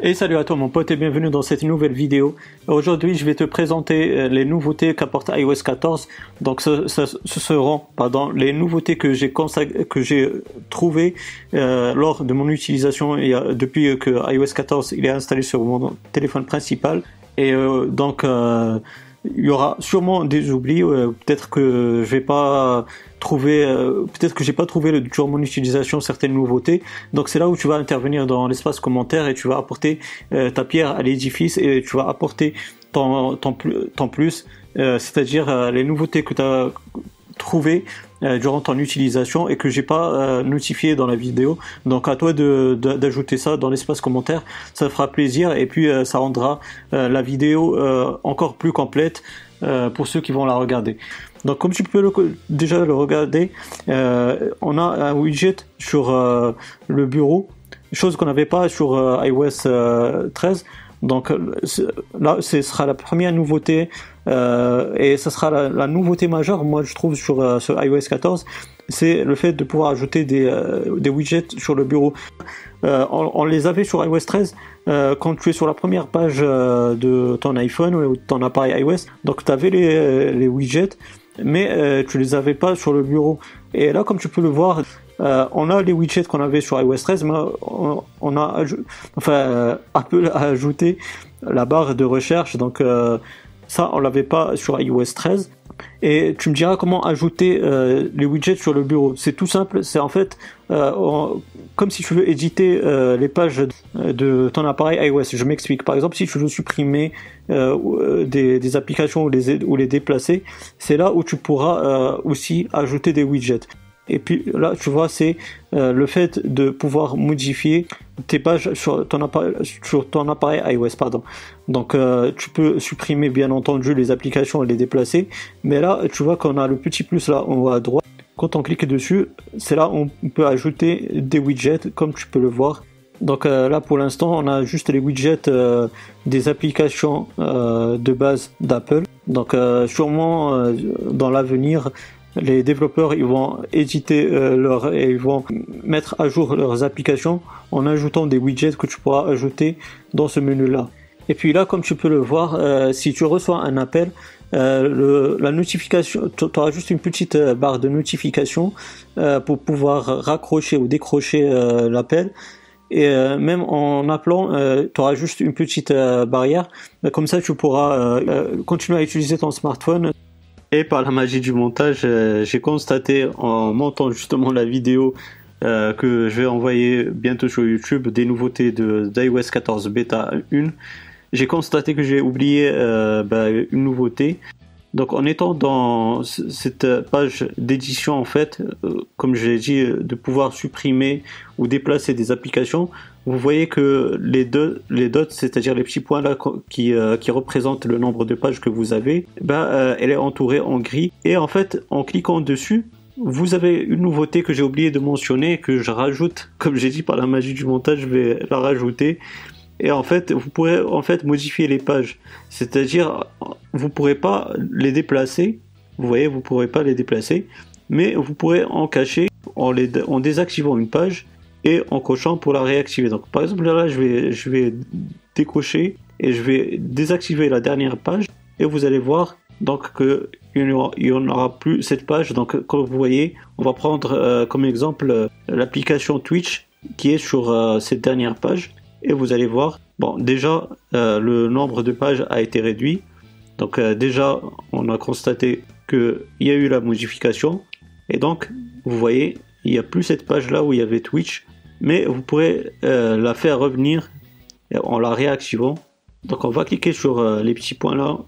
Et salut à toi mon pote et bienvenue dans cette nouvelle vidéo. Aujourd'hui je vais te présenter euh, les nouveautés qu'apporte iOS 14. Donc ce, seront pardon, les nouveautés que j'ai que j'ai trouvées euh, lors de mon utilisation depuis que iOS 14 il est installé sur mon téléphone principal. Et euh, donc il y aura sûrement des oublis. peut-être que je vais pas trouver, euh, peut-être que j'ai pas trouvé le, durant mon utilisation certaines nouveautés. Donc c'est là où tu vas intervenir dans l'espace commentaire et tu vas apporter euh, ta pierre à l'édifice et tu vas apporter ton, ton, plus, euh, c'est-à-dire les nouveautés que tu as trouvées durant ton utilisation et que j'ai pas notifié dans la vidéo. Donc à toi de, d'ajouter ça dans l'espace commentaire, ça fera plaisir et puis ça rendra la vidéo encore plus complète pour ceux qui vont la regarder. Donc comme tu peux déjà le regarder, euh, on a un widget sur euh, le bureau, chose qu'on n'avait pas sur euh, iOS 13. Donc là, ce sera la première nouveauté et ce sera la, nouveauté majeure, moi je trouve sur, iOS 14, c'est le fait de pouvoir ajouter des, des widgets sur le bureau. On, les avait sur iOS 13 quand tu es sur la première page de ton iPhone ou ton appareil iOS. Donc tu avais les, widgets mais euh, tu les avais pas sur le bureau. Et là, comme tu peux le voir, euh, on a les widgets qu'on avait sur iOS 13, mais on, a, enfin, euh, Apple ajouté la barre de recherche, donc euh, ça, on l'avait pas sur iOS 13. Et tu me diras comment ajouter euh, les widgets sur le bureau. C'est tout simple, c'est en fait euh, comme si tu veux éditer euh, les pages de ton appareil iOS. Je m'explique. Par exemple, si tu veux supprimer des, applications ou les déplacer, c'est là où tu pourras aussi ajouter des widgets. Et puis là, tu vois, c'est euh, le fait de pouvoir modifier tes pages sur ton appareil, iOS. Pardon. Donc, euh, tu peux supprimer bien entendu les applications et les déplacer. Mais là, tu vois qu'on a le petit plus là en haut à droite. Quand on clique dessus, c'est là où on peut ajouter des widgets, comme tu peux le voir. Donc euh, là, pour l'instant, on a juste les widgets des applications de base d'Apple. Donc sûrement dans l'avenir, les développeurs ils vont éditer euh, leur et ils vont mettre à jour leurs applications en ajoutant des widgets que tu pourras ajouter dans ce menu là. Et puis là, comme tu peux le voir, euh, si tu reçois un appel, euh, la notification, tu auras juste une petite barre de notification pour pouvoir raccrocher ou décrocher l'appel. Et même en appelant, tu auras juste une petite barrière. Comme ça, tu pourras continuer à utiliser ton smartphone et par la magie du montage, euh, j'ai constaté en montant justement la vidéo euh, que je vais envoyer bientôt sur YouTube des nouveautés de d'iOS 14 bêta 1. J'ai constaté que j'ai oublié euh, bah, une nouveauté. Donc en étant dans cette page d'édition en fait, comme j'ai dit, de pouvoir supprimer ou déplacer des applications, vous voyez que les deux, les dots, c'est-à-dire les petits points là qui, euh, qui représentent le nombre de pages que vous avez, euh, elle est entourée en gris. Et en fait, en cliquant dessus, vous avez une nouveauté que j'ai oublié de mentionner, que je rajoute, comme j'ai dit par la magie du montage, je vais la rajouter. Et en fait, vous pourrez en fait modifier les pages. C'est-à-dire, vous pourrez pas les déplacer. Vous voyez, vous pourrez pas les déplacer, mais vous pourrez en cacher en, les, en désactivant une page et en cochant pour la réactiver. Donc par exemple là, je vais, je vais décocher et je vais désactiver la dernière page et vous allez voir donc que il n'y aura, plus cette page. Donc comme vous voyez, on va prendre euh, comme exemple euh, l'application Twitch qui est sur euh, cette dernière page et vous allez voir, bon déjà le nombre de pages a été réduit. Donc déjà on a constaté qu'il y a eu la modification et donc vous voyez il n'y a plus cette page là où il y avait Twitch, mais vous pourrez euh, la faire revenir en la réactivant. Donc on va cliquer sur euh, les petits points là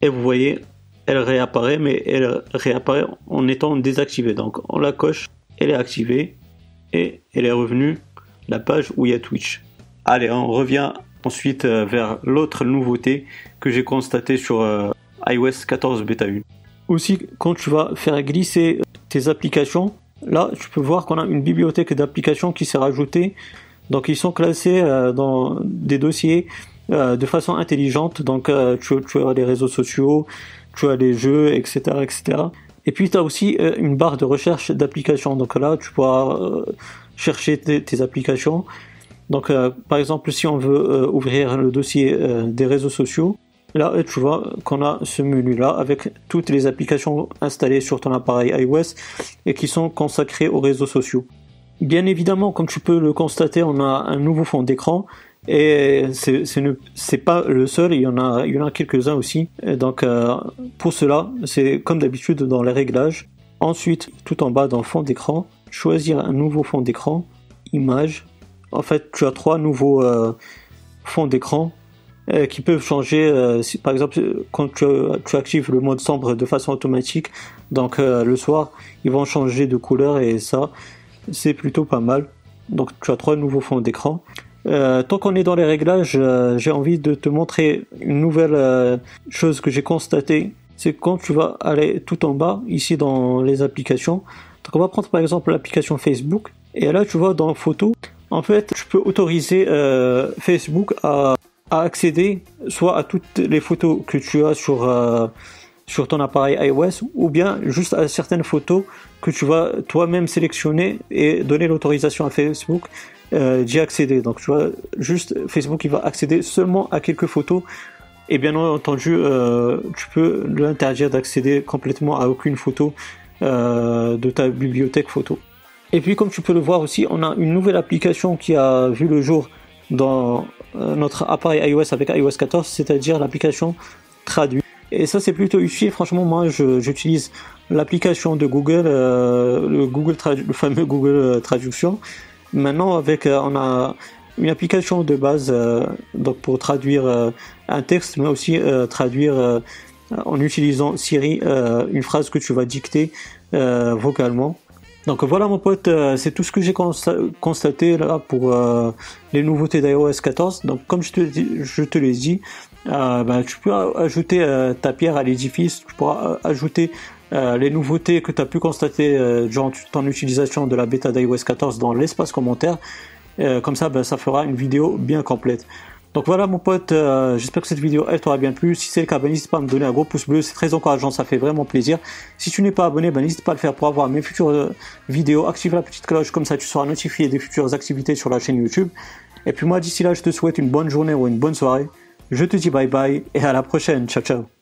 et vous voyez, elle réapparaît, mais elle réapparaît en étant désactivée. Donc on la coche, elle est activée et elle est revenue la page où il y a Twitch. Allez, on revient ensuite euh, vers l'autre nouveauté que j'ai constatée sur iOS 14 bêta 1. Aussi, quand tu vas faire glisser tes applications, Là, tu peux voir qu'on a une bibliothèque d'applications qui s'est rajoutée. Donc, ils sont classés euh, dans des dossiers euh, de façon intelligente. Donc, euh, tu, as les réseaux sociaux, tu as les jeux, etc., etc. Et puis, tu as aussi une barre de recherche d'applications. Donc là, tu pourras chercher tes, applications. Donc, par exemple, si on veut ouvrir le dossier des réseaux sociaux, là, tu vois qu'on a ce menu-là avec toutes les applications installées sur ton appareil iOS et qui sont consacrées aux réseaux sociaux. Bien évidemment, comme tu peux le constater, on a un nouveau fond d'écran et c'est pas le seul, il y en a, quelques-uns aussi. donc euh, pour cela, c'est comme d'habitude dans les réglages. Ensuite, tout en bas dans fond d'écran, choisir un nouveau fond d'écran, image. En fait, tu as trois nouveaux euh, fonds d'écran euh, qui peuvent changer. Si, par exemple, quand tu, actives le mode sombre de façon automatique, donc le soir, ils vont changer de couleur et ça, c'est plutôt pas mal. Donc tu as trois nouveaux fonds d'écran. Euh, tant qu'on est dans les réglages, euh, j'ai envie de te montrer une nouvelle euh, chose que j'ai constatée. C'est quand tu vas aller tout en bas, ici dans les applications. Donc on va prendre par exemple l'application Facebook. Et là tu vois dans photo, en fait tu peux autoriser Facebook à, accéder soit à toutes les photos que tu as sur sur ton appareil iOS ou bien juste à certaines photos que tu vas toi-même sélectionner et donner l'autorisation à Facebook euh, d'y accéder. Donc tu vois, juste Facebook il va accéder seulement à quelques photos et bien entendu euh, tu peux l'interdire d'accéder complètement à aucune photo euh, de ta bibliothèque photo. Et puis comme tu peux le voir aussi, on a une nouvelle application qui a vu le jour dans euh, notre appareil iOS avec iOS 14, c'est-à-dire l'application Traduit. Et ça, c'est plutôt utile. Franchement, moi, j'utilise l'application de Google, euh, le, Google le fameux Google euh, Traduction. Maintenant, avec, on a une application de base donc pour traduire un texte, mais aussi traduire en utilisant Siri une phrase que tu vas dicter vocalement. Donc voilà mon pote, c'est tout ce que j'ai constaté là pour les nouveautés d'iOS 14. Donc comme je te, je te l'ai dit, euh, ben, tu peux ajouter euh, ta pierre à l'édifice, tu pourras euh, ajouter les nouveautés que tu as pu constater durant ton utilisation de la bêta d'iOS 14 dans l'espace commentaire. comme ça, ben, ça fera une vidéo bien complète. Donc voilà mon pote, j'espère que cette vidéo elle t'aura bien plu. Si c'est le cas, ben, n'hésite pas à me donner un gros pouce bleu, c'est très encourageant, ça fait vraiment plaisir. Si tu n'es pas abonné, n'hésite pas à le faire pour avoir mes futures vidéos. Active la petite cloche, comme ça tu seras notifié des futures activités sur la chaîne YouTube. Et puis moi d'ici là, je te souhaite une bonne journée ou une bonne soirée. Je te dis bye bye et à la prochaine. Ciao ciao.